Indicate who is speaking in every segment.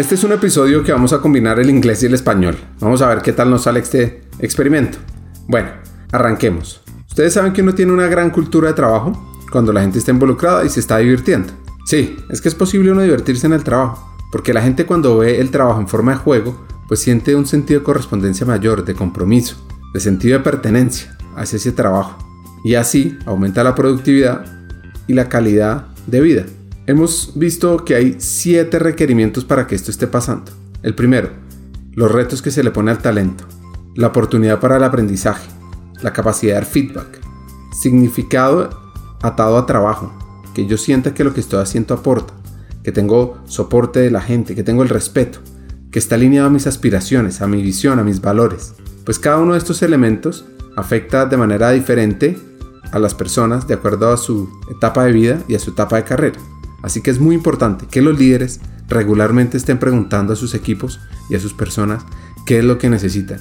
Speaker 1: Este es un episodio que vamos a combinar el inglés y el español. Vamos a ver qué tal nos sale este experimento. Bueno, arranquemos. Ustedes saben que uno tiene una gran cultura de trabajo cuando la gente está involucrada y se está divirtiendo. Sí, es que es posible uno divertirse en el trabajo, porque la gente cuando ve el trabajo en forma de juego, pues siente un sentido de correspondencia mayor, de compromiso, de sentido de pertenencia hacia ese trabajo. Y así aumenta la productividad y la calidad de vida. Hemos visto que hay siete requerimientos para que esto esté pasando. El primero, los retos que se le pone al talento, la oportunidad para el aprendizaje, la capacidad de dar feedback, significado atado a trabajo, que yo sienta que lo que estoy haciendo aporta, que tengo soporte de la gente, que tengo el respeto, que está alineado a mis aspiraciones, a mi visión, a mis valores. Pues cada uno de estos elementos afecta de manera diferente a las personas de acuerdo a su etapa de vida y a su etapa de carrera. Así que es muy importante que los líderes regularmente estén preguntando a sus equipos y a sus personas qué es lo que necesitan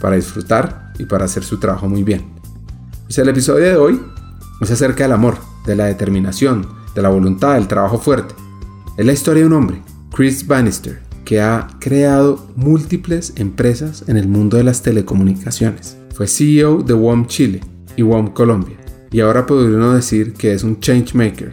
Speaker 1: para disfrutar y para hacer su trabajo muy bien. Pues el episodio de hoy es acerca del amor, de la determinación, de la voluntad, del trabajo fuerte. Es la historia de un hombre, Chris Bannister, que ha creado múltiples empresas en el mundo de las telecomunicaciones. Fue CEO de WOM Chile y WOM Colombia. Y ahora podría uno decir que es un change maker,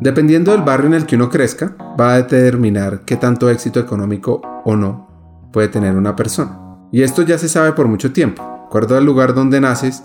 Speaker 1: Dependiendo del barrio en el que uno crezca, va a determinar qué tanto éxito económico o no puede tener una persona. Y esto ya se sabe por mucho tiempo. Acuerdo al lugar donde naces,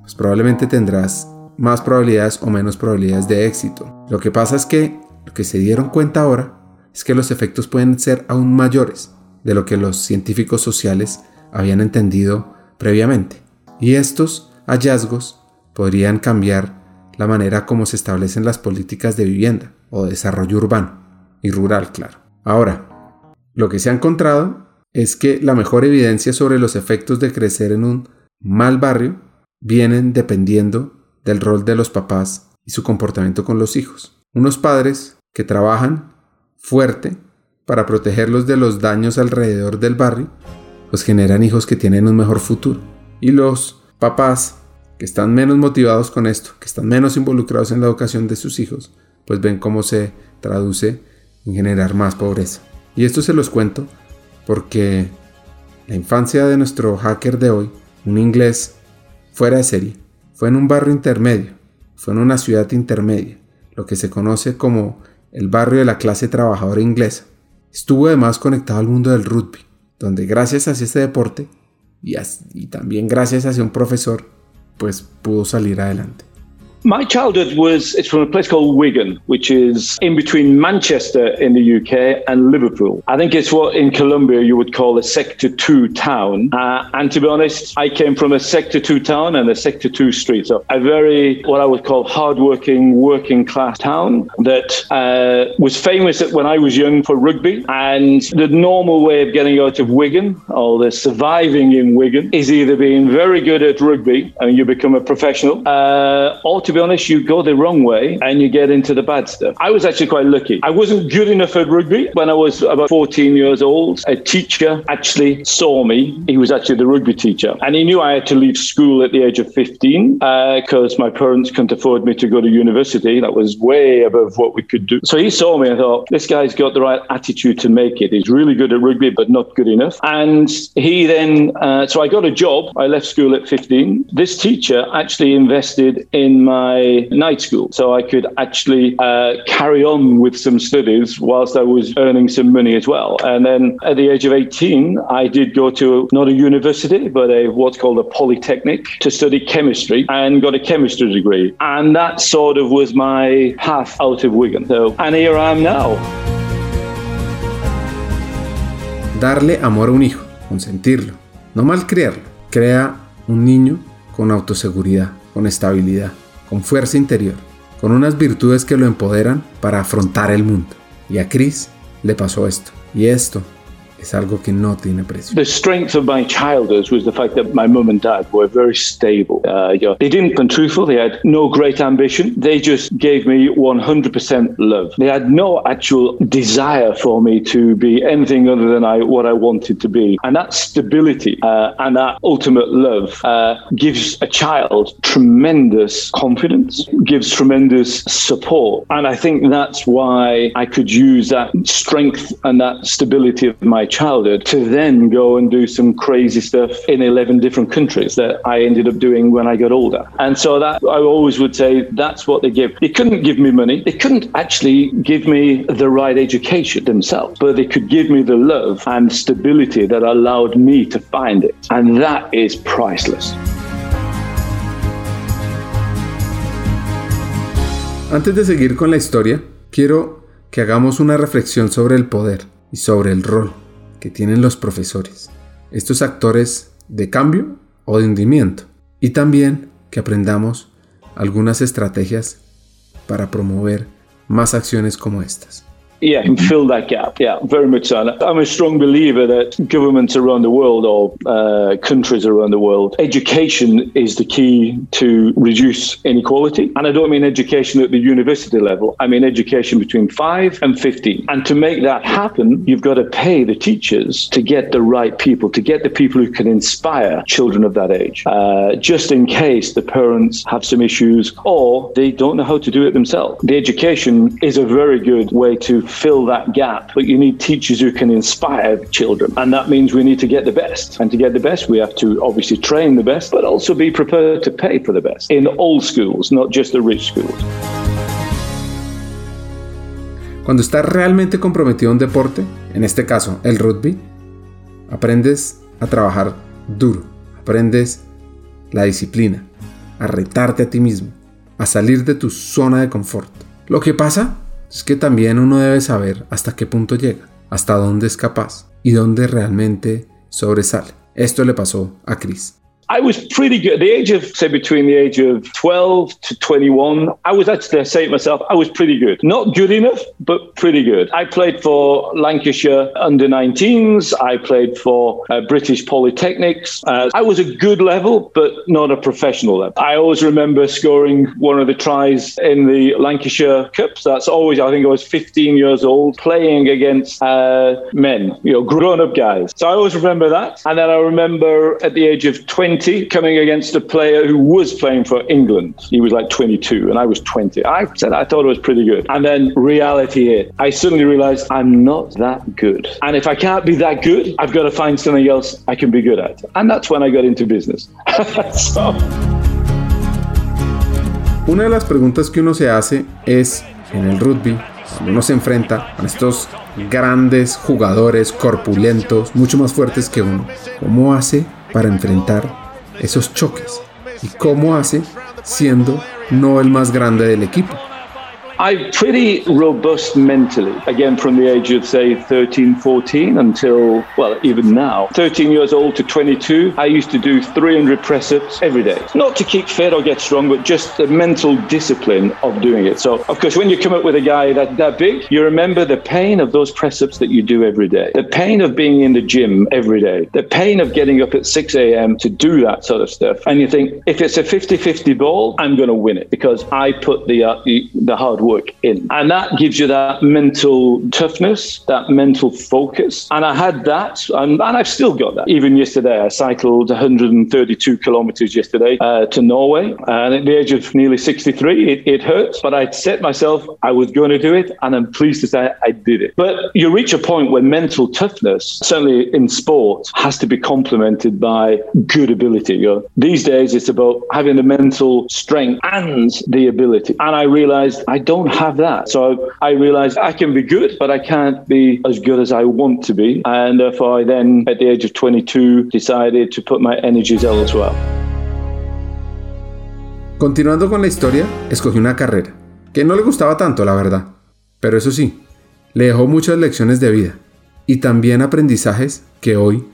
Speaker 1: pues probablemente tendrás más probabilidades o menos probabilidades de éxito. Lo que pasa es que lo que se dieron cuenta ahora es que los efectos pueden ser aún mayores de lo que los científicos sociales habían entendido previamente. Y estos hallazgos podrían cambiar la manera como se establecen las políticas de vivienda o desarrollo urbano y rural, claro. Ahora, lo que se ha encontrado es que la mejor evidencia sobre los efectos de crecer en un mal barrio vienen dependiendo del rol de los papás y su comportamiento con los hijos. Unos padres que trabajan fuerte para protegerlos de los daños alrededor del barrio, pues generan hijos que tienen un mejor futuro. Y los papás que están menos motivados con esto, que están menos involucrados en la educación de sus hijos, pues ven cómo se traduce en generar más pobreza. Y esto se los cuento porque la infancia de nuestro hacker de hoy, un inglés fuera de serie, fue en un barrio intermedio, fue en una ciudad intermedia, lo que se conoce como el barrio de la clase trabajadora inglesa. Estuvo además conectado al mundo del rugby, donde gracias a este deporte y, también gracias a un profesor, pues pudo salir adelante.
Speaker 2: My childhood was it's from a place called Wigan, which is in between Manchester in the UK and Liverpool. I think it's what in Colombia you would call a Sector 2 town. Uh, and to be honest, I came from a Sector 2 town and a Sector 2 street. So a very, what I would call hardworking, working working class town that uh, was famous when I was young for rugby. And the normal way of getting out of Wigan or the surviving in Wigan is either being very good at rugby and you become a professional uh, or to be honest, you go the wrong way and you get into the bad stuff. I was actually quite lucky. I wasn't good enough at rugby when I was about 14 years old. A teacher actually saw me. He was actually the rugby teacher and he knew I had to leave school at the age of 15 because uh, my parents couldn't afford me to go to university. That was way above what we could do. So he saw me and thought, this guy's got the right attitude to make it. He's really good at rugby, but not good enough. And he then, uh, so I got a job. I left school at 15. This teacher actually invested in my my night school. So I could actually uh, carry on with some studies whilst I was earning some money as well. And then at the age of 18, I did go to not a university, but a what's called a polytechnic to study chemistry and got a chemistry degree. And that sort of was my path out of Wigan. So, and here I am now.
Speaker 1: Darle amor a un hijo, consentirlo, no malcriarlo, crea un niño con autoseguridad, con estabilidad con fuerza interior, con unas virtudes que lo empoderan para afrontar el mundo. Y a Chris le pasó esto. Y esto es algo que no tiene precio.
Speaker 2: The strength of my childhood was the fact that my mum and dad were very stable. Uh, you know, they didn't come truthful. They had no great ambition. They just gave me 100% love. They had no actual desire for me to be anything other than I, what I wanted to be. And that stability uh, and that ultimate love uh, gives a child tremendous confidence, gives tremendous support. And I think that's why I could use that strength and that stability of my childhood to then go and do some crazy stuff in 11 different countries that I ended up doing when I got older. And so that I always would say that's what they give. They couldn't give me money. They couldn't actually give me the right education themselves, but they could give me the love and stability that allowed me to find it. And that is priceless.
Speaker 1: Antes de seguir con la historia, quiero que hagamos una reflexión sobre el poder y sobre el rol que tienen los profesores, estos actores de cambio o de hundimiento, y también que aprendamos algunas estrategias para promover más acciones como estas.
Speaker 2: Yeah, can fill that gap. Yeah, very much so. I'm a strong believer that governments around the world or uh, countries around the world, education is the key to reduce inequality. And I don't mean education at the university level. I mean education between five and 15. And to make that happen, you've got to pay the teachers to get the right people, to get the people who can inspire children of that age, uh, just in case the parents have some issues or they don't know how to do it themselves. The education is a very good way to fill that gap, but you need teachers who can inspire children. And that means we need to get the best. And to get the best, we have to obviously train the best, but also be prepared to pay for the best in all schools, not just the rich schools.
Speaker 1: Cuando estás realmente comprometido a un deporte, en este caso el rugby, aprendes a trabajar duro, aprendes la disciplina, a retarte a ti mismo, a salir de tu zona de confort. Lo que pasa es que también uno debe saber hasta qué punto llega, hasta dónde es capaz y dónde realmente sobresale. Esto le pasó a Chris.
Speaker 2: I was pretty good. At the age of, say, between the age of 12 to 21, I was actually, I say it myself, I was pretty good. Not good enough, but pretty good. I played for Lancashire under 19s. I played for uh, British Polytechnics. Uh, I was a good level, but not a professional level. I always remember scoring one of the tries in the Lancashire Cups. That's always, I think I was 15 years old, playing against uh, men, you know, grown up guys. So I always remember that. And then I remember at the age of 20, 20 coming against a player who was playing for England. He was like 22 and I was 20. I said I thought it was pretty good. And then reality hit. I suddenly realized I'm not that good. And if I can't be that good, I've got to find something else I can be good at. And that's when I got into business. so.
Speaker 1: Una de las preguntas que uno se hace es en el rugby, cuando uno se enfrenta a estos grandes jugadores corpulentos, mucho más fuertes que uno, ¿cómo hace para enfrentar esos choques y cómo hace siendo no el más grande del equipo.
Speaker 2: I'm pretty robust mentally, again, from the age of, say, 13, 14 until, well, even now. 13 years old to 22, I used to do 300 press ups every day. Not to keep fit or get strong, but just the mental discipline of doing it. So, of course, when you come up with a guy that, that big, you remember the pain of those press ups that you do every day, the pain of being in the gym every day, the pain of getting up at 6 a.m. to do that sort of stuff. And you think, if it's a 50 50 ball, I'm going to win it because I put the, uh, the, the hard work in. And that gives you that mental toughness, that mental focus. And I had that, and, and I've still got that. Even yesterday, I cycled 132 kilometers yesterday uh, to Norway. And at the age of nearly 63, it, it hurt, but I'd set myself, I was going to do it, and I'm pleased to say I did it. But you reach a point where mental toughness, certainly in sport, has to be complemented by good ability. You know, these days, it's about having the mental strength and the ability. And I realized I don't have have that. So I realized I can be good, but I can't be as good as I want to be. And therefore, I then, at the age of 22, decided to put my energies elsewhere.
Speaker 1: Continuando con la historia, escogí una carrera que no le gustaba tanto, la verdad. Pero eso sí, le dejó muchas lecciones de vida y también aprendizajes que hoy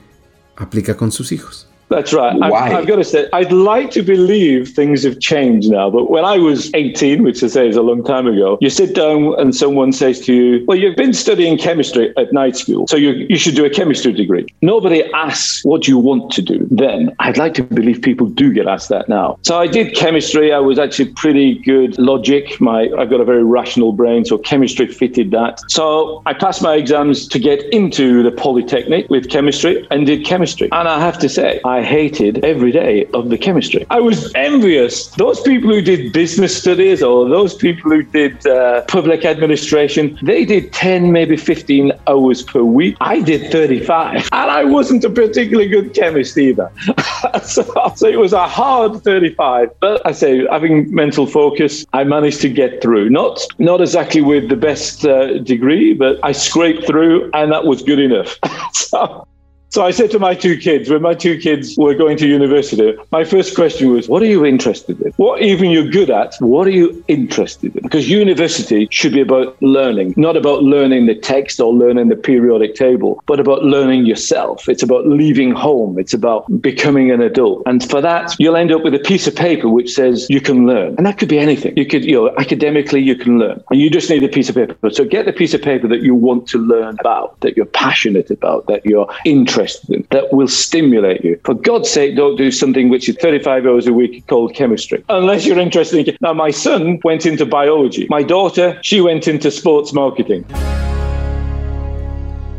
Speaker 1: aplica con sus hijos.
Speaker 2: That's right.
Speaker 3: Why?
Speaker 2: I've, I've, got to say, I'd like to believe things have changed now. But when I was 18, which I say is a long time ago, you sit down and someone says to you, Well, you've been studying chemistry at night school, so you, you should do a chemistry degree. Nobody asks what you want to do then. I'd like to believe people do get asked that now. So I did chemistry. I was actually pretty good logic. My I've got a very rational brain, so chemistry fitted that. So I passed my exams to get into the Polytechnic with chemistry and did chemistry. And I have to say, I hated every day of the chemistry. I was envious. Those people who did business studies or those people who did uh, public administration, they did 10, maybe 15 hours per week. I did 35. And I wasn't a particularly good chemist either. so, so it was a hard 35. But I say, having mental focus, I managed to get through. Not, not exactly with the best uh, degree, but I scraped through and that was good enough. so, so I said to my two kids, when my two kids were going to university, my first question was, What are you interested in? What even you're good at, what are you interested in? Because university should be about learning, not about learning the text or learning the periodic table, but about learning yourself. It's about leaving home, it's about becoming an adult. And for that, you'll end up with a piece of paper which says you can learn. And that could be anything. You could, you know, academically, you can learn. And you just need a piece of paper. So get the piece of paper that you want to learn about, that you're passionate about, that you're interested in, that will stimulate you. For God's sake, don't do something which is 35 hours a week called chemistry, unless you're interested in. Now, my son went into biology. My daughter, she went into sports marketing.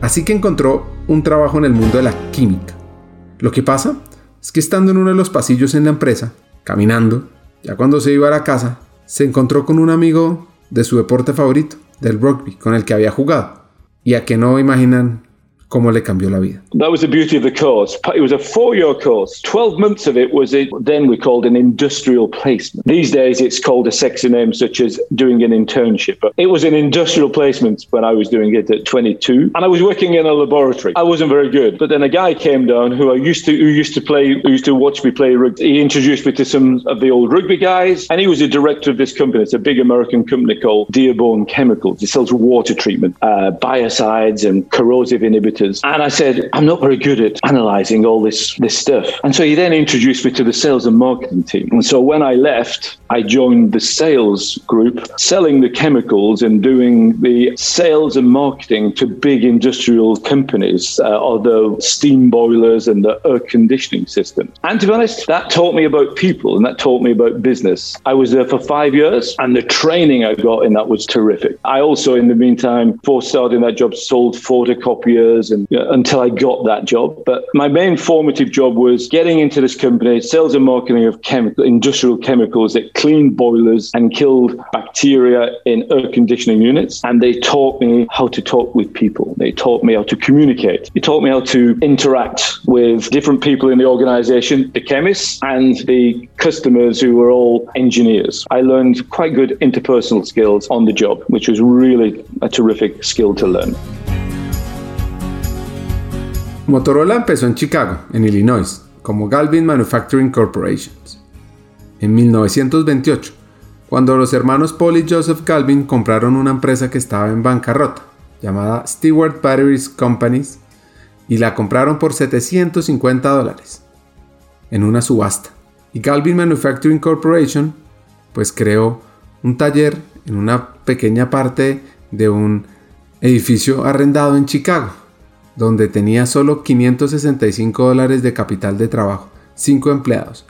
Speaker 1: Así que encontró un trabajo en el mundo de la química. Lo que pasa es que estando en uno de los pasillos en la empresa, caminando, ya cuando se iba a la casa, se encontró con un amigo de su deporte favorito, del rugby, con el que había jugado. Y a que no imaginan cómo le cambió la vida.
Speaker 2: That was the beauty of the course. It was a four-year course. Twelve months of it was it. Then we called an industrial placement. These days, it's called a sexy name such as doing an internship. But it was an industrial placement when I was doing it at 22, and I was working in a laboratory. I wasn't very good, but then a guy came down who I used to who used to play who used to watch me play rugby. He introduced me to some of the old rugby guys, and he was a director of this company. It's a big American company called Dearborn Chemicals. It sells water treatment, uh, biocides, and corrosive inhibitors and I said, I'm not very good at analyzing all this, this stuff. And so he then introduced me to the sales and marketing team. And so when I left, I joined the sales group, selling the chemicals and doing the sales and marketing to big industrial companies, uh, steam boilers and the air conditioning system. And to be honest, that taught me about people and that taught me about business. I was there for five years and the training I got in that was terrific. I also, in the meantime, before starting that job, sold photocopiers and you know, until I got that job. But my main formative job was getting into this company, sales and marketing of chemical, industrial chemicals that cleaned boilers and killed bacteria in air conditioning units. And they taught me how to talk with people. They taught me how to communicate. They taught me how to interact with different people in the organization, the chemists and the customers who were all engineers. I learned quite good interpersonal skills on the job, which was really a terrific skill to learn.
Speaker 1: Motorola empezó en Chicago, en Illinois, como Galvin Manufacturing Corporation. En 1928, cuando los hermanos Paul y Joseph Galvin compraron una empresa que estaba en bancarrota, llamada Stewart Batteries Companies, y la compraron por 750 dólares, en una subasta. Y Galvin Manufacturing Corporation, pues creó un taller en una pequeña parte de un edificio arrendado en Chicago donde tenía solo 565 dólares de capital de trabajo, 5 empleados,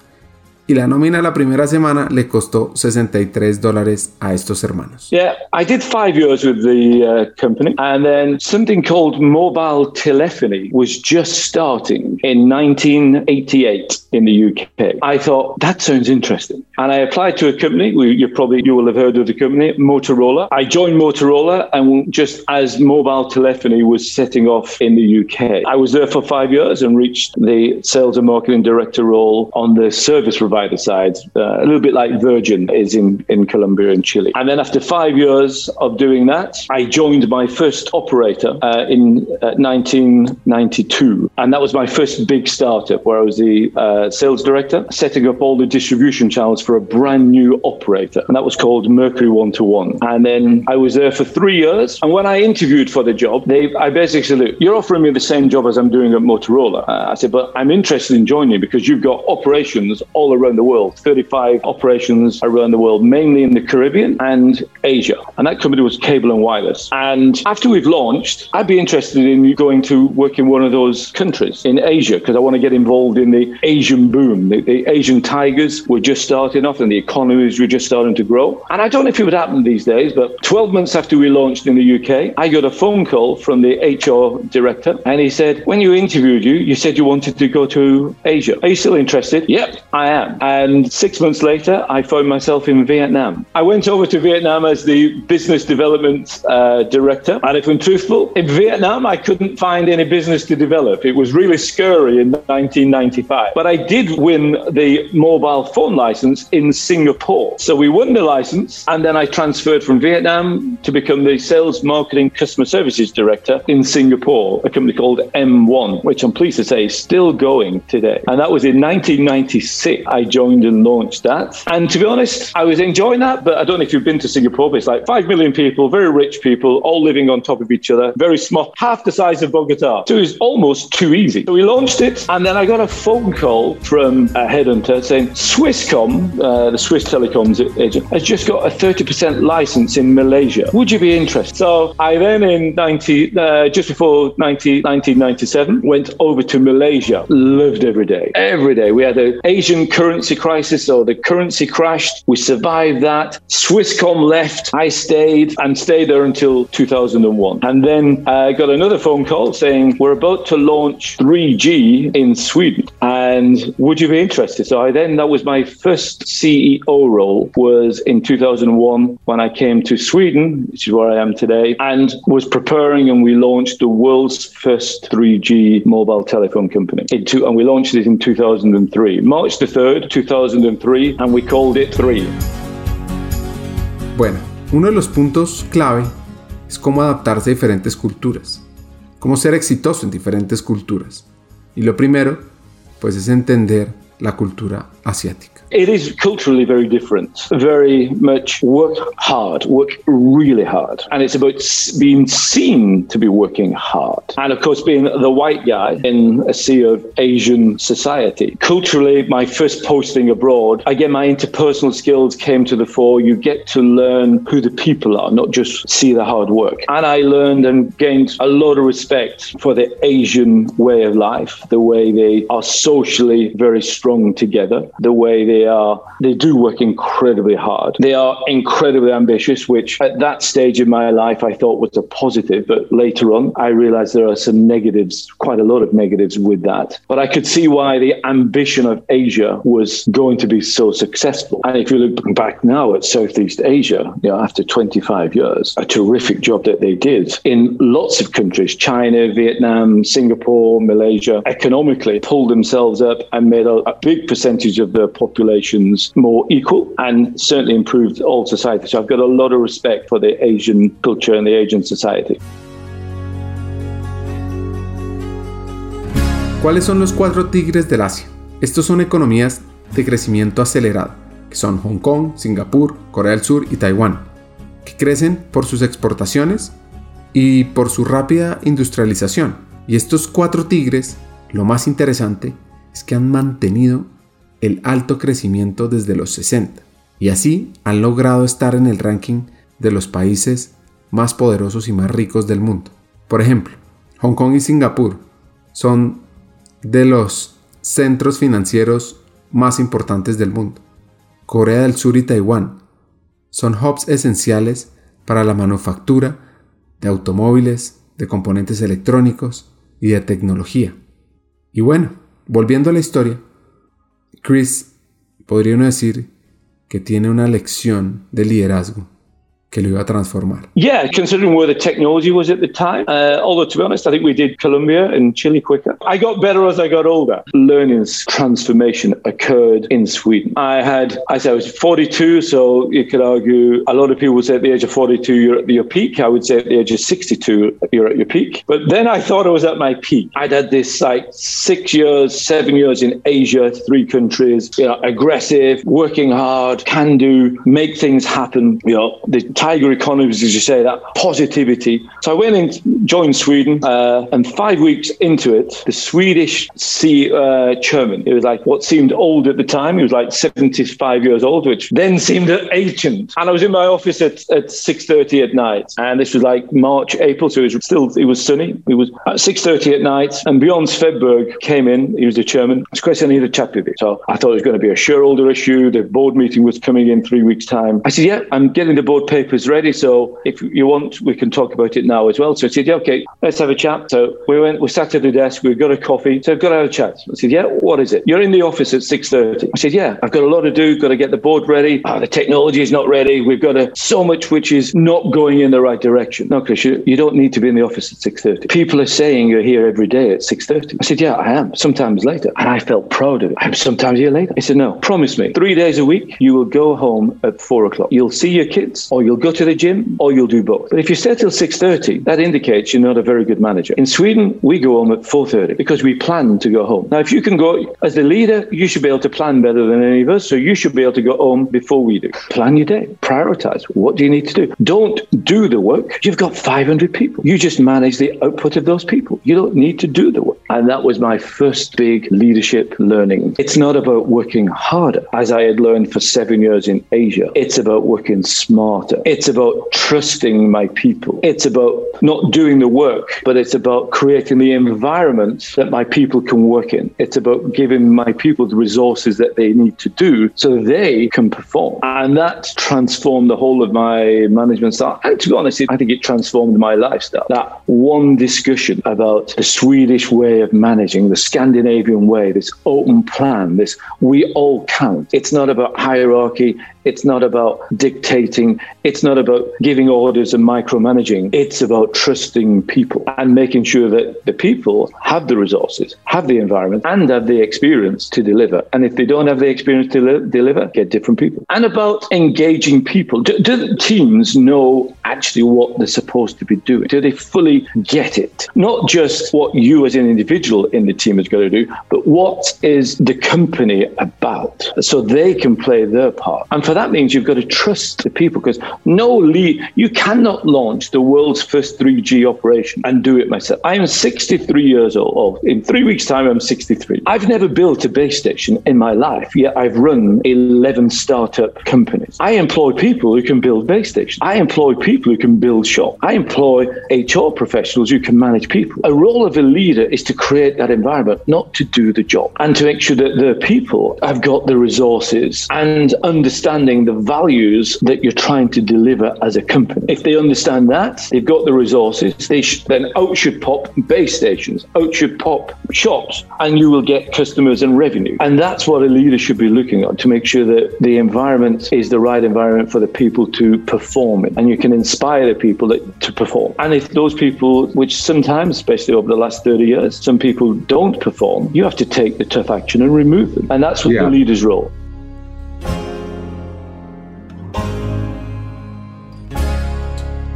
Speaker 1: y la nómina la primera semana le costó 63 dólares a estos hermanos.
Speaker 2: Yeah, I did five years with the uh, company, and then something called mobile telephony was just starting in 1988 in the UK. I thought that sounds interesting, and I applied to a company. You probably you will have heard of the company, Motorola. I joined Motorola, and just as mobile telephony was setting off in the UK, I was there for five years and reached the sales and marketing director role on the service provider side, uh, a little bit like Virgin is in, in Colombia and Chile. And then after five years of doing that, I joined my first operator uh, in uh, 1992. And that was my first big startup where I was the sales director, setting up all the distribution channels for a brand new operator. And that was called Mercury One to One. And then I was there for three years. And when I interviewed for the job, they, I basically said, Look, you're offering me the same job as I'm doing at Motorola. Uh, I said, But I'm interested in joining you because you've got operations all around the world 35 operations around the world, mainly in the Caribbean and Asia. And that company was Cable and Wireless. And after we've launched, I'd be interested in going to work in one of those countries in Asia because I want to get involved in the Asian boom. The, the, Asian tigers were just starting off and the economies were just starting to grow. And I don't know if it would happen these days, but 12 months after we launched in the UK, I got a phone call from the HR director and he said, When you interviewed you, you said you wanted to go to Asia. Are you still interested? Yep, I am. And six months later, I found myself in Vietnam. I went over to Vietnam as the business development uh, director. And if I'm truthful, in Vietnam, I couldn't find any business to develop. It was really scary in 1995. But I did win the mobile phone license in Singapore. So we won the license, and then I transferred from Vietnam to become the sales, marketing, customer services director in Singapore, a company called M1, which I'm pleased to say is still going today. And that was in 1996. I joined and launched that. And to be honest, I was enjoying that, but I don't know if you've been to Singapore, but it's like 5 million people, very rich people, all living on top of each other, very small, half the size of Bogota. So it was almost too easy. So we launched it, and then I got a phone call from a headhunter saying Swisscom, uh, the Swiss telecoms agent, has just got a 30% license in Malaysia. Would you be interested? So I then, in 90, uh, just before 90, 1997, went over to Malaysia. Lived every day. Every day. We had an Asian currency crisis, so the currency crashed. We survived that. Swisscom left. I stayed and stayed there until 2001. And then I got another phone call saying, We're about to launch 3G in Sweden. And would you be interested? So I then, that was my first CEO role, was in 2001 when I came to Sweden, which is where I am today, and was preparing and we launched the world's first 3G mobile telephone company. Two, and we launched it in 2003, March the 3rd, 2003, and we called it 3.
Speaker 1: Bueno, uno de los puntos clave es cómo adaptarse a diferentes culturas, cómo ser exitoso en diferentes culturas. Y lo primero, pues es entender la cultura asiática.
Speaker 2: It is culturally very different. Very much work hard, work really hard. And it's about being seen to be working hard. And of course, being the white guy in a sea of Asian society. Culturally, my first posting abroad, again, my interpersonal skills came to the fore. You get to learn who the people are, not just see the hard work. And I learned and gained a lot of respect for the Asian way of life, the way they are socially very strong together, the way they are they do work incredibly hard. They are incredibly ambitious, which at that stage in my life I thought was a positive, but later on I realized there are some negatives, quite a lot of negatives with that. But I could see why the ambition of Asia was going to be so successful. And if you look back now at Southeast Asia, you know, after 25 years, a terrific job that they did in lots of countries, China, Vietnam, Singapore, Malaysia, economically pulled themselves up and made a, a big percentage of their more equal and certainly improved all society. So I've got a lot of respect for the Asian culture and the Asian society.
Speaker 1: ¿Cuáles son los cuatro tigres del Asia? Estos son economías de crecimiento acelerado, que son Hong Kong, Singapur, Corea del Sur y Taiwán, que crecen por sus exportaciones y por su rápida industrialización. Y estos cuatro tigres, lo más interesante, es que han mantenido el alto crecimiento desde los 60 y así han logrado estar en el ranking de los países más poderosos y más ricos del mundo. Por ejemplo, Hong Kong y Singapur son de los centros financieros más importantes del mundo. Corea del Sur y Taiwán son hubs esenciales para la manufactura de automóviles, de componentes electrónicos y de tecnología. Y bueno, volviendo a la historia, Chris podría uno decir que tiene una lección de liderazgo que lo iba a transformar.
Speaker 2: Yeah, considering where the technology was at the time. Uh, although, to be honest, I think we did Colombia and Chile quicker. I got better as I got older. Learning's transformation occurred in Sweden. I had, I said I was 42, so you could argue a lot of people would say at the age of 42 you're at your peak. I would say at the age of 62 you're at your peak. But then I thought I was at my peak. I'd had this like six years, seven years in Asia, three countries, you know, aggressive, working hard, can do, make things happen. You know, the tiger economies, as you say, that positivity. So I went and joined Sweden, uh, and five weeks into it, the Swedish sea uh, chairman, it was like what seemed old at the time. He was like 75 years old, which then seemed ancient. And I was in my office at, at 6.30 at night, and this was like March, April, so it was still, it was sunny. It was at 6.30 at night, and Bjorn Svedberg came in. He was the chairman. It's Chris, I need a chat with. So I thought it was going to be a shareholder issue. The board meeting was coming in three weeks' time. I said, yeah, I'm getting the board papers ready. So if you want, we can talk about it now as well. So I said, yeah, okay, let's have a chat. So we went, we sat at the desk, we got a coffee. So I've got to have a chat. I said, yeah, what is it? You're in the office at 6.30. I said, yeah, I've got a lot to do, got to get the board ready. Oh, the technology is not ready. We've got a, so much which is not going in the right direction. No, Chris, you, you don't need to be in the office at 6.30. People are saying you're here every day at 6.30. I said, yeah, I am. Sometimes later. And I felt proud of it. I'm sometimes here later. He said, no, promise me, three days a week, you will go home at four o'clock. You'll see your kids or you'll go to the gym or you'll do both. But if you stay till 6.30, that indicates you're not a very good manager. In Sweden, we go home at 4.30 because we plan to go home. Now, if you can go, as the leader, you should be able to plan better than any of us. So you should be able to go home before we do. Plan your day. Prioritize. What do you need to do? Don't do the work. You've got 500 people. You just manage the output of those people. You don't need to do the work. And that was my first big leadership learning. It's not about working harder, as I had learned for seven years in Asia. It's about working smarter. It's about trusting my people. It's about not doing the work, but it's about creating the environment that my people can work in. It's about giving my people the resources that they need to do so they can perform. And that transformed the whole of my management style. And to be honest, I think it transformed my lifestyle. That one discussion about the Swedish way of managing, the Scandinavian way, this open plan, this we all count. It's not about hierarchy. It's not about dictating. It's not about giving orders and micromanaging. It's about trusting people and making sure that the people have the resources, have the environment, and have the experience to deliver. And if they don't have the experience to li- deliver, get different people. And about engaging people. Do, do teams know actually what they're supposed to be doing? Do they fully get it? Not just what you as an individual in the team is going to do, but what is the company about so they can play their part. And for that means you've got to trust the people because no lead, you cannot launch the world's first 3G operation and do it myself. I am 63 years old. In three weeks' time, I'm 63. I've never built a base station in my life, yet I've run 11 startup companies. I employ people who can build base stations. I employ people who can build shops. I employ HR professionals who can manage people. A role of a leader is to create that environment, not to do the job, and to make sure that the people have got the resources and understanding the values that you're trying to deliver as a company. If they understand that, they've got the resources, they sh- then out should pop base stations, out should pop shops, and you will get customers and revenue. And that's what a leader should be looking at to make sure that the environment is the right environment for the people to perform in. And you can inspire the people that, to perform. And if those people, which sometimes, especially over the last 30 years, some people don't perform, you have to take the tough action and remove them. And that's what
Speaker 1: Yeah.
Speaker 2: the leader's role.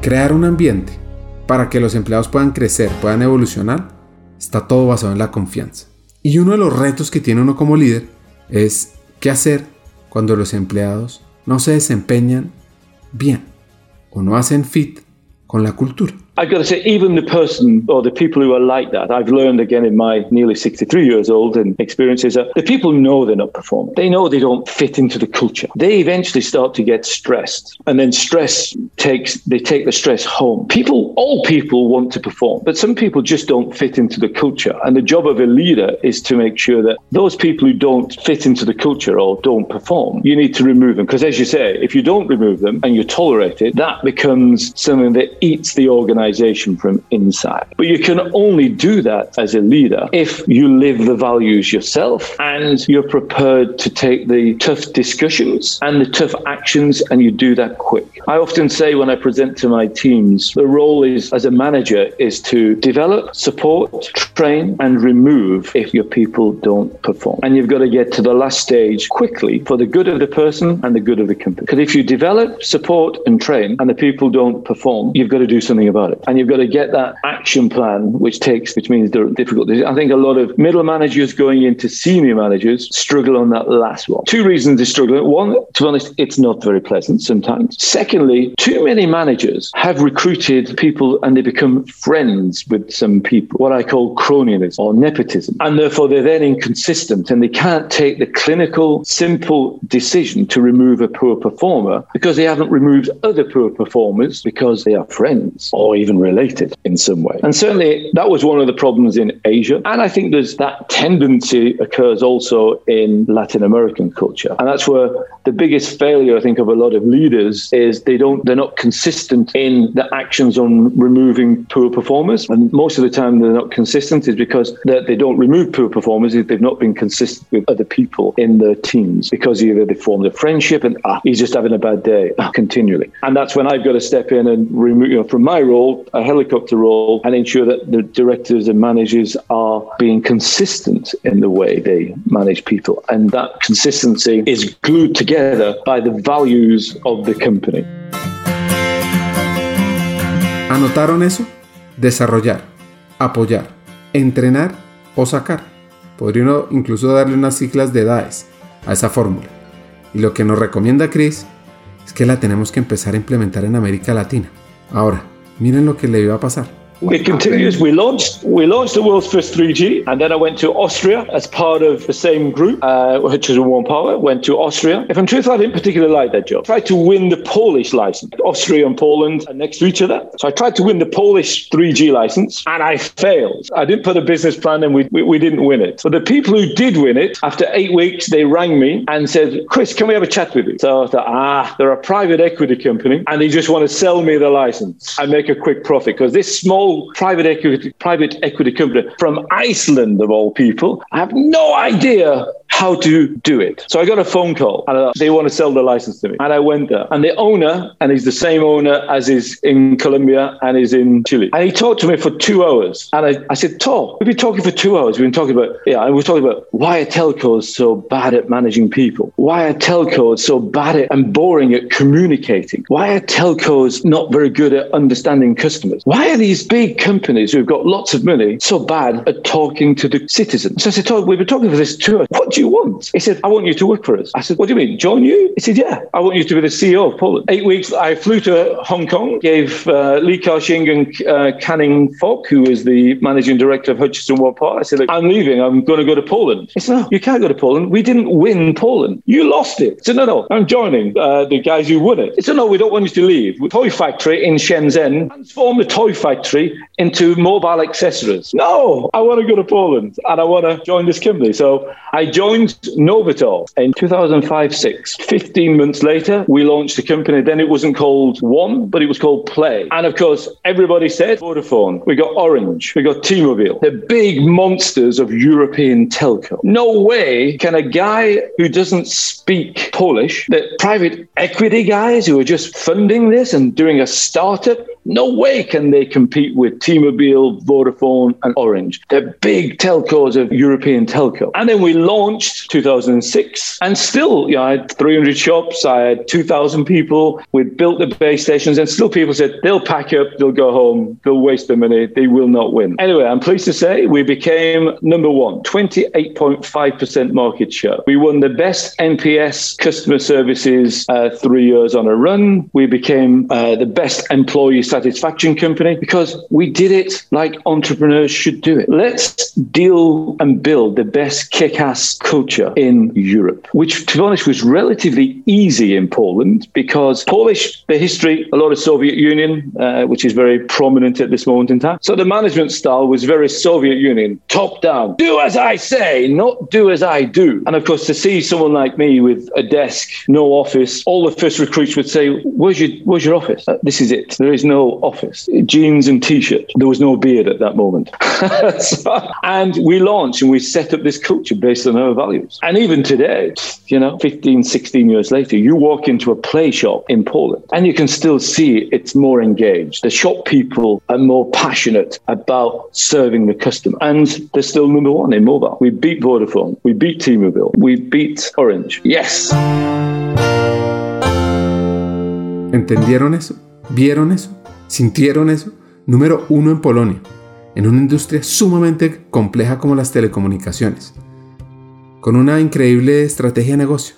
Speaker 1: Crear un ambiente para que los empleados puedan crecer, puedan evolucionar, está todo basado en la confianza. Y uno de los retos que tiene uno como líder es qué hacer cuando los empleados no se desempeñan bien o no hacen fit con la cultura.
Speaker 2: I've got to say, even the person or the people who are like that, I've learned again in my nearly 63 years old and experiences that the people know they're not performing. They know they don't fit into the culture. They eventually start to get stressed, and then stress takes they take the stress home. People, all people want to perform, but some people just don't fit into the culture. And the job of a leader is to make sure that those people who don't fit into the culture or don't perform, you need to remove them. Because as you say, if you don't remove them and you tolerate it, that becomes something that eats the organization organization from inside. But you can only do that as a leader if you live the values yourself and you're prepared to take the tough discussions and the tough actions and you do that quick. I often say when I present to my teams, the role is as a manager is to develop, support, train and remove if your people don't perform. And you've got to get to the last stage quickly for the good of the person and the good of the company. Because if you develop, support and train and the people don't perform, you've got to do something about it. And you've got to get that action plan, which takes, which means difficult. I think a lot of middle managers going into senior managers struggle on that last one. Two reasons they struggle. One, to be honest, it's not very pleasant sometimes. Secondly, too many managers have recruited people and they become friends with some people, what I call cronyism or nepotism. And therefore, they're then inconsistent and they can't take the clinical, simple decision to remove a poor performer because they haven't removed other poor performers because they are friends or even related in some way. And certainly, that was one of the problems in Asia. And I think there's that tendency occurs also in Latin American culture. And that's where the biggest failure, I think, of a lot of leaders is they don't, they're not consistent in the actions on removing poor performers. And most of the time, they're not consistent is because they don't remove poor performers if they've not been consistent with other people in their teams because either they formed a friendship and ah, he's just having a bad day ah, continually. And that's when I've got to step in and remove, you know, from my role, a helicopter role, and ensure that the directors and managers are being consistent in the way they manage people. And that consistency is glued together by the values of the company.
Speaker 1: ¿Anotaron eso? Desarrollar, apoyar, entrenar o sacar. Podría uno incluso darle unas siglas de edades a esa fórmula. Y lo que nos recomienda Chris es que la tenemos que empezar a implementar en América Latina. Ahora, miren lo que le iba a pasar.
Speaker 2: It continues. We launched we launched the world's first 3G, and then I went to Austria as part of the same group, uh, Hutchison Whampoa. Went to Austria. If I'm truthful, I didn't particularly like that job. Tried to win the Polish license. Austria and Poland are next to each other, so I tried to win the Polish 3G license, and I failed. I didn't put a business plan, and we, we, we didn't win it. But the people who did win it, after eight weeks, they rang me and said, "Chris, can we have a chat with you?" So I thought, ah, they're a private equity company, and they just want to sell me the license and make a quick profit because this small private equity private equity company from Iceland of all people. I have no idea how to do it. So I got a phone call and uh, they want to sell the license to me. And I went there. And the owner, and he's the same owner as is in Colombia and is in Chile. And he talked to me for two hours. And I, I said, Thor, we've been talking for two hours. We've been talking about, yeah, and we're talking about why are telcos so bad at managing people? Why are telcos so bad at and boring at communicating? Why are telcos not very good at understanding customers? Why are these big companies who've got lots of money so bad at talking to the citizens? So I said, Thor, we've been talking for this tour. What do you want? He said, I want you to work for us. I said, What do you mean? Join you? He said, Yeah, I want you to be the CEO of Poland. Eight weeks, I flew to Hong Kong, gave uh, Li Ka-shing and uh, Canning Fok, who is the managing director of Hutchison Whampoa, I said, Look, I'm leaving. I'm going to go to Poland. He said, No, you can't go to Poland. We didn't win Poland. You lost it. I said, No, no, I'm joining uh, the guys who won it. He said, No, we don't want you to leave. Toy factory in Shenzhen, transform the toy factory into mobile accessories. No, I want to go to Poland and I want to join this company. So I joined Novator in 2005 6. 15 months later, we launched the company. Then it wasn't called One, but it was called Play. And of course, everybody said Vodafone. We got Orange. We got T Mobile. The big monsters of European telco. No way can a guy who doesn't speak Polish, that private equity guys who are just funding this and doing a startup, no way can they compete with T-Mobile, Vodafone, and Orange. They're big telcos of European telco. And then we launched 2006, and still, you know, I had 300 shops, I had 2,000 people. We built the base stations, and still people said they'll pack up, they'll go home, they'll waste their money, they will not win. Anyway, I'm pleased to say we became number one, 28.5% market share. We won the best NPS customer services uh, three years on a run. We became uh, the best employee satisfaction company because we did it like entrepreneurs should do it. Let's deal and build the best kick ass culture in Europe, which, to be honest, was relatively easy in Poland because Polish, the history, a lot of Soviet Union, uh, which is very prominent at this moment in time. So the management style was very Soviet Union, top down. Do as I say, not do as I do. And of course, to see someone like me with a desk, no office, all the first recruits would say, "Where's your Where's your office? Uh, this is it. There is no office. Jeans and t-shirt. There was no beard at that moment." so, and we launched and we set up this culture based on our values. And even today, you know, 15, 16 years later, you walk into a play shop in Poland and you can still see it's more engaged. The shop people are more passionate about serving the customer. And they're still number one in mobile. We beat Vodafone. We beat T-Mobile. We beat Orange. Yes.
Speaker 1: ¿Entendieron eso? ¿Vieron eso? ¿Sintieron eso? Número uno en Polonia, en una industria sumamente compleja como las telecomunicaciones, con una increíble estrategia de negocio,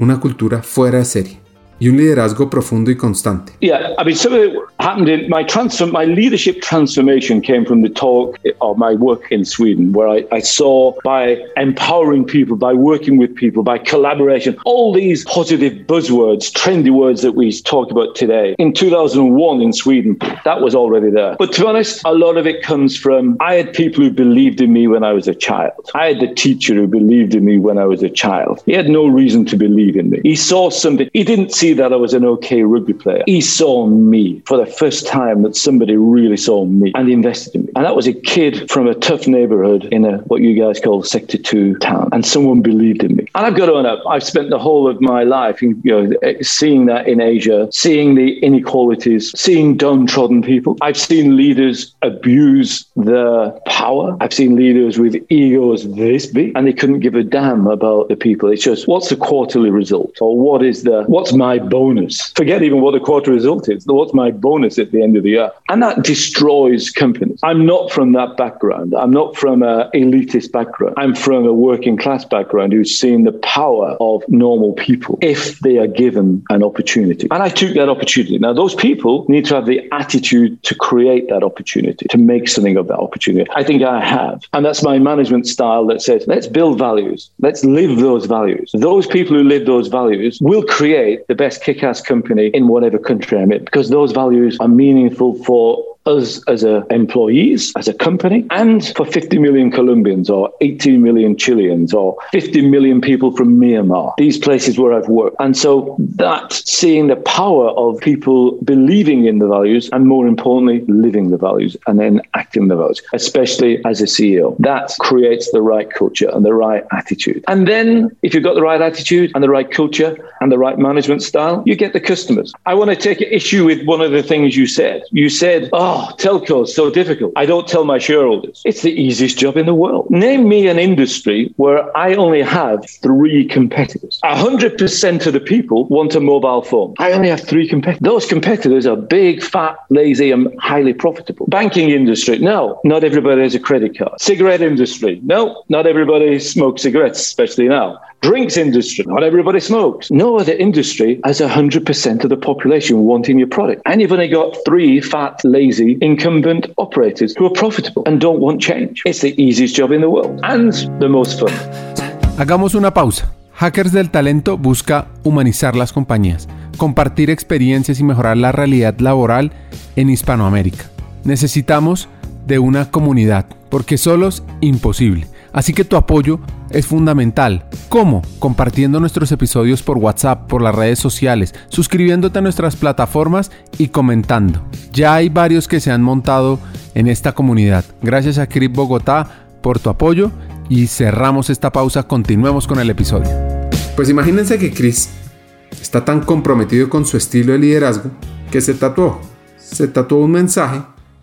Speaker 1: una cultura fuera de serie y un liderazgo profundo y constante.
Speaker 2: Yeah, I mean, some of it happened in my transform, my leadership transformation came from the talk of my work in Sweden, where I, I saw by empowering people, by working with people, by collaboration, all these positive buzzwords, trendy words that we talk about today. In 2001 in Sweden, that was already there. But to be honest, a lot of it comes from I had people who believed in me when I was a child. I had the teacher who believed in me when I was a child. He had no reason to believe in me. He saw something. He didn't see that I was an okay rugby player. He saw me for the first time that somebody really saw me and invested in me. And that was a kid from a tough neighborhood in a what you guys call sector two town. And someone believed in me. And I've got own up, I've spent the whole of my life in, you know, eh, seeing that in Asia, seeing the inequalities, seeing downtrodden people. I've seen leaders abuse their power. I've seen leaders with egos this big and they couldn't give a damn about the people. It's just what's the quarterly result or what is the what's my bonus? Forget even what the quarter result is. What's my bonus at the end of the year? And that destroys companies. I'm not from that background. I'm not from an elitist background. I'm from a working class background who's seen the power of normal people if they are given an opportunity. And I took that opportunity. Now, those people need to have the attitude to create that opportunity, to make something of that opportunity. I think I have. And that's my management style that says, let's build values. Let's live those values. Those people who live those values will create the best kick ass company in whatever country I'm in because those values are meaningful for us as a employees, as a company, and for 50 million Colombians or 18 million Chileans or 50 million people from Myanmar, these places where I've worked. And so that seeing the power of people believing in the values and more importantly, living the values and then acting the values, especially as a CEO, that creates the right culture and the right attitude. And then if you've got the right attitude and the right culture and the right management style, you get the customers. I want to take issue with one of the things you said. You said, oh, Ah, telco is so difficult. I don't tell my shareholders. It's the easiest job in the world. Name me an industry where I only have three competitors. 100% of the people want a mobile phone. I only have three competitors. Those competitors are big, fat, lazy, and highly profitable. Banking industry, no, not everybody has a credit card. Cigarette industry, no, not everybody smokes cigarettes, especially now. Drinks industry, not everybody smokes. No other industry has 100% of the population wanting your product. And you've only got three fat, lazy, incumbent operators who are profitable and don't want change. It's the easiest job in the world and the most fun.
Speaker 4: Hagamos una pausa. Hackers del Talento busca humanizar las compañías, compartir experiencias y mejorar la realidad laboral en Hispanoamérica. Necesitamos de una comunidad, porque solos imposible. Así que tu apoyo es fundamental. ¿Cómo? Compartiendo nuestros episodios por WhatsApp, por las redes sociales, suscribiéndote a nuestras plataformas y comentando. Ya hay varios que se han montado en esta comunidad. Gracias a Crip Bogotá por tu apoyo y cerramos esta pausa. Continuemos con el episodio.
Speaker 1: Pues imagínense que Chris está tan comprometido con su estilo de liderazgo que se tatuó. Se tatuó un mensaje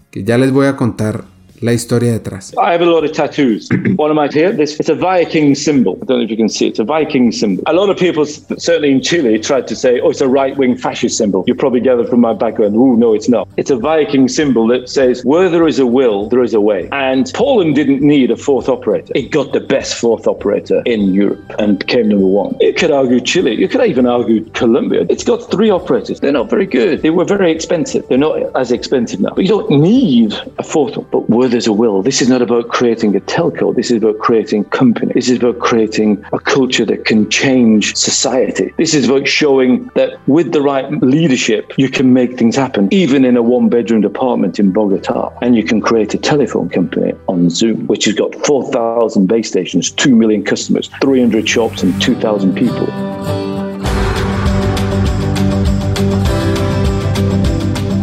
Speaker 1: que ya les voy a contar la historia detrás.
Speaker 2: I have a lot of tattoos. One of my here, this it's a Viking symbol. I don't know if you can see it. It's a Viking symbol. A lot of people, certainly in Chile, tried to say, "Oh, it's a right-wing fascist symbol." You probably gather from my background. Oh, no, it's not. It's a Viking symbol that says, "Where there is a will, there is a way." And Poland didn't need a fourth operator. It got the best fourth operator in Europe and became number one. You could argue Chile. You could even argue Colombia. It's got three operators. They're not very good. They were very expensive. They're not as expensive now. But you don't need a fourth. But were there's a will. This is not about creating a telco. This is about creating company. This is about creating a culture that can change society. This is about showing that with the right leadership, you can make things happen, even in a one bedroom apartment in Bogota. And you can create a telephone company on Zoom, which has got 4,000 base stations, 2 million customers, 300 shops, and 2,000 people.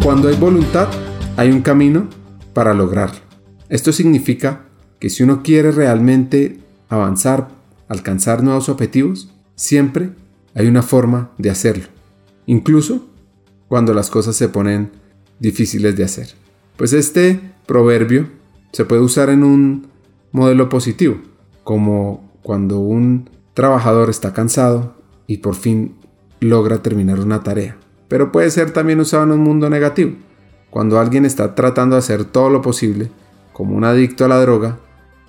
Speaker 1: Cuando hay voluntad, hay un camino para lograrlo. Esto significa que si uno quiere realmente avanzar, alcanzar nuevos objetivos, siempre hay una forma de hacerlo. Incluso cuando las cosas se ponen difíciles de hacer. Pues este proverbio se puede usar en un modelo positivo, como cuando un trabajador está cansado y por fin logra terminar una tarea. Pero puede ser también usado en un mundo negativo, cuando alguien está tratando de hacer todo lo posible, como un adicto a la droga,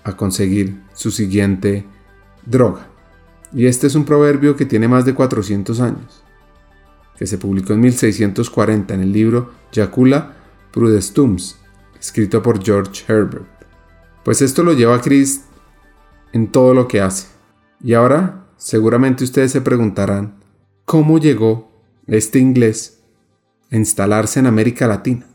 Speaker 1: a conseguir su siguiente droga. Y este es un proverbio que tiene más de 400 años, que se publicó en 1640 en el libro Jacula Prudestums, escrito por George Herbert. Pues esto lo lleva a Chris en todo lo que hace. Y ahora seguramente ustedes se preguntarán, ¿cómo llegó este inglés a instalarse en América Latina?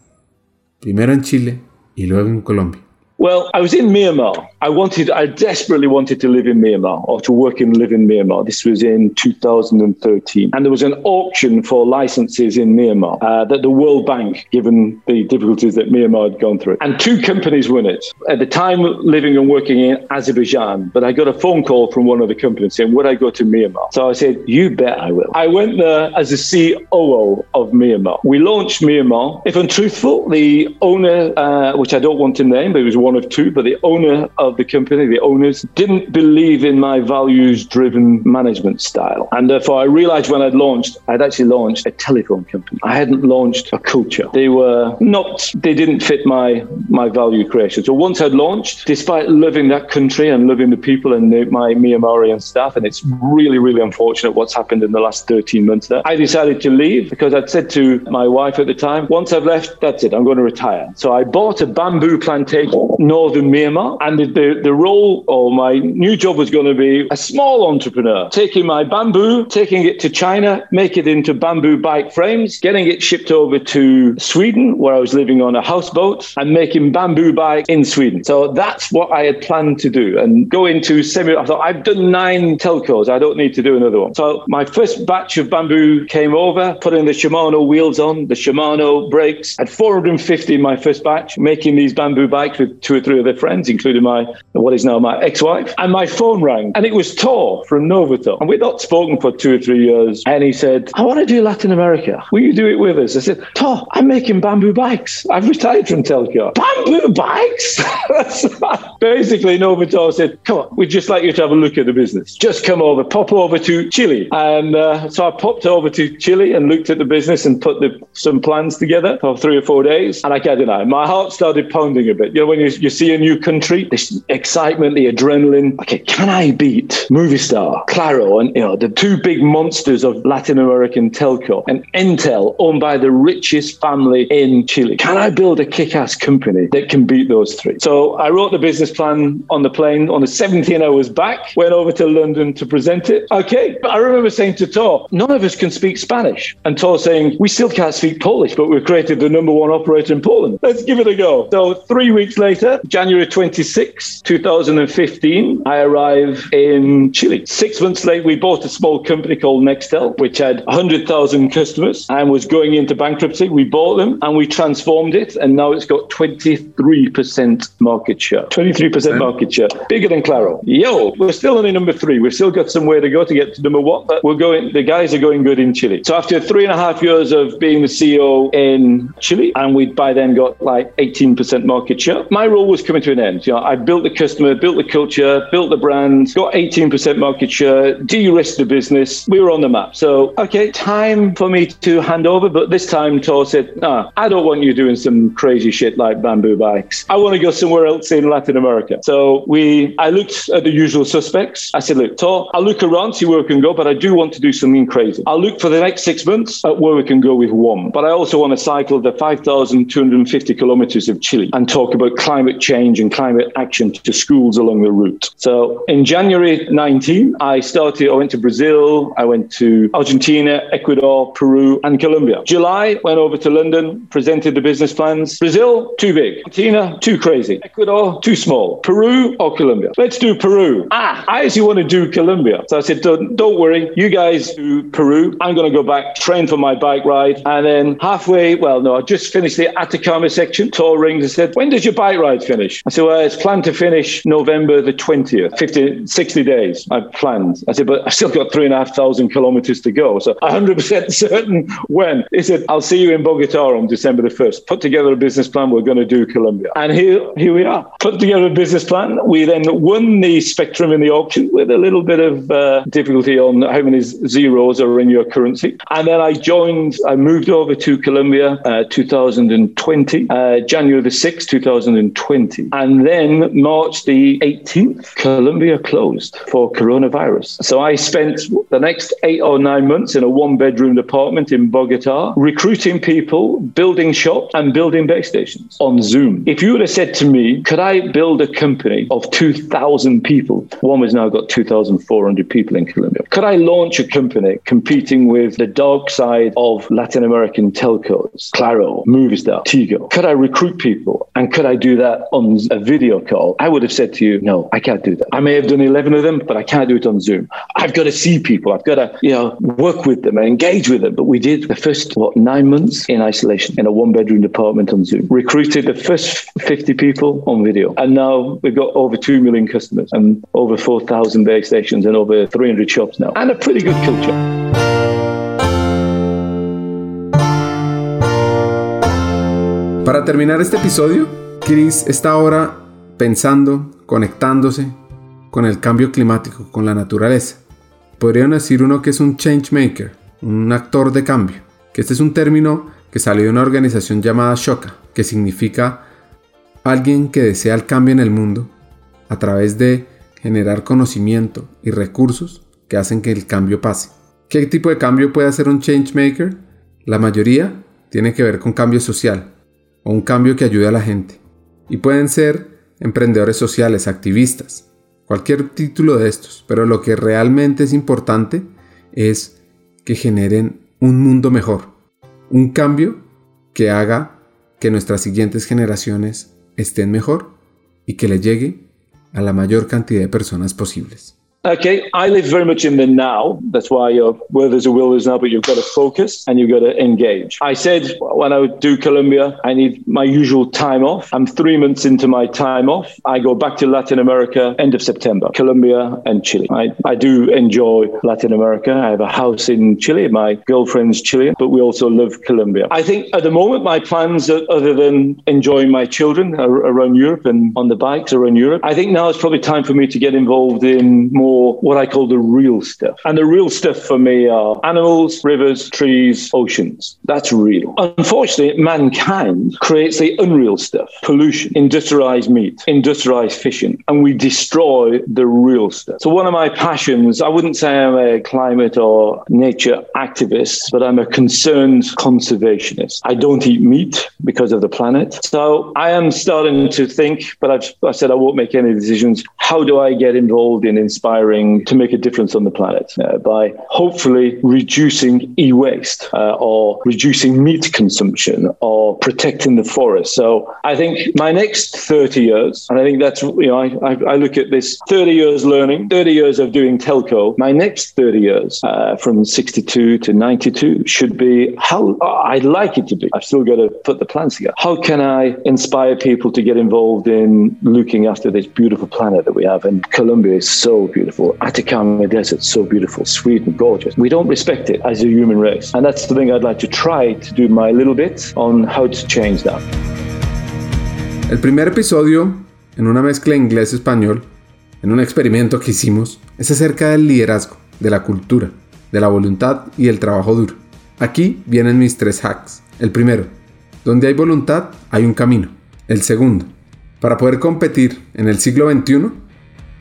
Speaker 1: Primero en Chile y luego en Colombia.
Speaker 2: Well, I was in Myanmar. I wanted, I desperately wanted to live in Myanmar or to work and live in Myanmar. This was in 2013. And there was an auction for licenses in Myanmar uh, that the World Bank, given the difficulties that Myanmar had gone through. And two companies won it. At the time, living and working in Azerbaijan, but I got a phone call from one of the companies saying, Would I go to Myanmar? So I said, You bet I will. I went there as the COO of Myanmar. We launched Myanmar. If I'm truthful, the owner, uh, which I don't want to name, but he was one of two, but the owner of the company, the owners, didn't believe in my values driven management style. And therefore, I realized when I'd launched, I'd actually launched a telephone company. I hadn't launched a culture. They were not, they didn't fit my, my value creation. So once I'd launched, despite loving that country and loving the people and the, my Myanmarian staff, and it's really, really unfortunate what's happened in the last 13 months there, I decided to leave because I'd said to my wife at the time, once I've left, that's it, I'm going to retire. So I bought a bamboo plantation northern Myanmar. And the, the, the role or my new job was going to be a small entrepreneur, taking my bamboo, taking it to China, make it into bamboo bike frames, getting it shipped over to Sweden, where I was living on a houseboat, and making bamboo bike in Sweden. So that's what I had planned to do and go into semi. I thought, I've done nine telcos. I don't need to do another one. So my first batch of bamboo came over, putting the Shimano wheels on, the Shimano brakes. Had 450 in my first batch, making these bamboo bikes with two or three of their friends, including my what is now my ex-wife. And my phone rang, and it was Thor from Novator, and we'd not spoken for two or three years. And he said, "I want to do Latin America. Will you do it with us?" I said, "Thor, I'm making bamboo bikes. I've retired from telco. Bamboo bikes." Basically, Novator said, "Come on, we'd just like you to have a look at the business. Just come over, pop over to Chile." And uh, so I popped over to Chile and looked at the business and put the, some plans together for three or four days. And I can't deny, my heart started pounding a bit. You know, when you, you see a new country, this excitement, the adrenaline. Okay, can I beat Movistar Claro, and you know the two big monsters of Latin American telco, and Entel, owned by the richest family in Chile? Can I build a kick-ass company that can beat those three? So I wrote the business plan on the plane on the 17 hours back. Went over to London to present it. Okay, but I remember saying to Thor, none of us can speak Spanish, and Thor saying we still can't speak Polish, but we've created the number one operator in Poland. Let's give it a go. So three weeks later, January 26, 2015, I arrive in Chile. Six months later, we bought a small company called Nextel, which had 100,000 customers and was going into bankruptcy. We bought them and we transformed it, and now it's got 23% market share. 23% market share, bigger than Claro. Yo, we're still only number three. We've still got some way to go to get to number one, but we're going. The guys are going good in Chile. So after three and a half years of being the CEO in Chile, and we'd by then got like 18% market share, my role was coming to an end. You know, I built built the customer, built the culture, built the brand, got 18% market share, de-risked the business. We were on the map. So, okay, time for me to hand over. But this time, Thor said, nah, I don't want you doing some crazy shit like bamboo bikes. I want to go somewhere else in Latin America. So we, I looked at the usual suspects. I said, look, Thor, I'll look around, see where we can go, but I do want to do something crazy. I'll look for the next six months at where we can go with one. But I also want to cycle the 5,250 kilometers of Chile and talk about climate change and climate action to schools along the route. So in January 19, I started, I went to Brazil, I went to Argentina, Ecuador, Peru, and Colombia. July, went over to London, presented the business plans. Brazil, too big. Argentina, too crazy. Ecuador, too small. Peru or Colombia? Let's do Peru. Ah, I actually want to do Colombia. So I said, don't, don't worry, you guys do Peru. I'm going to go back, train for my bike ride. And then halfway, well, no, I just finished the Atacama section, Thor rings and said, when does your bike ride finish? I said, well, it's planned to finish November the 20th, 50, 60 days. I've planned. I said, but I've still got three and a half thousand kilometers to go. So 100% certain when. He said, I'll see you in Bogota on December the 1st. Put together a business plan. We're going to do Colombia. And here, here we are. Put together a business plan. We then won the Spectrum in the auction with a little bit of uh, difficulty on how many zeros are in your currency. And then I joined, I moved over to Colombia uh, 2020, uh, January the 6th, 2020. And then March the 18th, Colombia closed for coronavirus. So I spent the next eight or nine months in a one bedroom apartment in Bogota, recruiting people, building shops, and building base stations on Zoom. If you would have said to me, could I build a company of 2,000 people? One has now got 2,400 people in Colombia. Could I launch a company competing with the dark side of Latin American telcos, Claro, Movistar, Tigo? Could I recruit people and could I do that on a video call? I would have said to you, no, I can't do that. I may have done 11 of them, but I can't do it on Zoom. I've got to see people. I've got to, you know, work with them and engage with them. But we did the first, what, nine months in isolation in a one bedroom apartment on Zoom. Recruited the first 50 people on video. And now we've got over 2 million customers and over 4,000 base stations and over 300 shops now. And a pretty good culture.
Speaker 1: Para terminar este episodio, Chris está ahora pensando, conectándose con el cambio climático, con la naturaleza. Podrían decir uno que es un change maker, un actor de cambio, que este es un término que salió de una organización llamada Shoka, que significa alguien que desea el cambio en el mundo a través de generar conocimiento y recursos que hacen que el cambio pase. ¿Qué tipo de cambio puede hacer un change maker? La mayoría tiene que ver con cambio social o un cambio que ayude a la gente. Y pueden ser emprendedores sociales, activistas, cualquier título de estos, pero lo que realmente es importante es que generen un mundo mejor, un cambio que haga que nuestras siguientes generaciones estén mejor y que le llegue a la mayor cantidad de personas posibles.
Speaker 2: Okay, I live very much in the now. That's why you're, where there's a will, there's now, but you've got to focus and you've got to engage. I said when I would do Colombia, I need my usual time off. I'm three months into my time off. I go back to Latin America end of September, Colombia and Chile. I, I do enjoy Latin America. I have a house in Chile. My girlfriend's Chilean, but we also love Colombia. I think at the moment, my plans, are, other than enjoying my children around Europe and on the bikes around Europe, I think now it's probably time for me to get involved in more what I call the real stuff. And the real stuff for me are animals, rivers, trees, oceans. That's real. Unfortunately, mankind creates the unreal stuff pollution, industrialized meat, industrialized fishing, and we destroy the real stuff. So, one of my passions, I wouldn't say I'm a climate or nature activist, but I'm a concerned conservationist. I don't eat meat because of the planet. So, I am starting to think, but I've, I said I won't make any decisions. How do I get involved in inspiring? Aspiring to make a difference on the planet uh, by hopefully reducing e-waste uh, or reducing meat consumption or protecting the forest. So I think my next 30 years, and I think that's, you know, I, I, I look at this 30 years learning, 30 years of doing telco, my next 30 years uh, from 62 to 92 should be how I'd like it to be. I've still got to put the plans together. How can I inspire people to get involved in looking after this beautiful planet that we have? And Colombia is so beautiful beautiful. So beautiful. Gorgeous. We don't respect it as a human race. And that's the thing I'd like to try to do my little bit on how to change that.
Speaker 1: El primer episodio en una mezcla inglés-español, en un experimento que hicimos, es acerca del liderazgo, de la cultura, de la voluntad y el trabajo duro. Aquí vienen mis tres hacks. El primero, donde hay voluntad hay un camino. El segundo, para poder competir en el siglo XXI,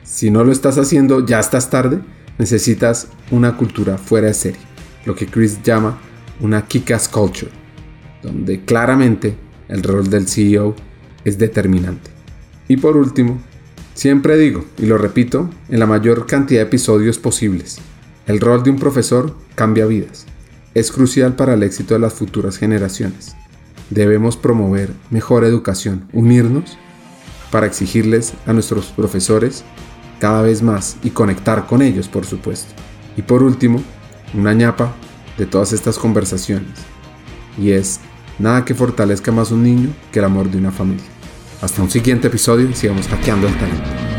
Speaker 1: si no lo estás haciendo ya estás tarde, necesitas una cultura fuera de serie, lo que Chris llama una kick-ass culture, donde claramente el rol del CEO es determinante. Y por último, siempre digo, y lo repito, en la mayor cantidad de episodios posibles, el rol de un profesor cambia vidas. Es crucial para el éxito de las futuras generaciones. Debemos promover mejor educación, unirnos para exigirles a nuestros profesores cada vez más y conectar con ellos, por supuesto. Y por último, una ñapa de todas estas conversaciones. Y es nada que fortalezca más un niño que el amor de una familia. Hasta un siguiente episodio y sigamos hackeando el talento.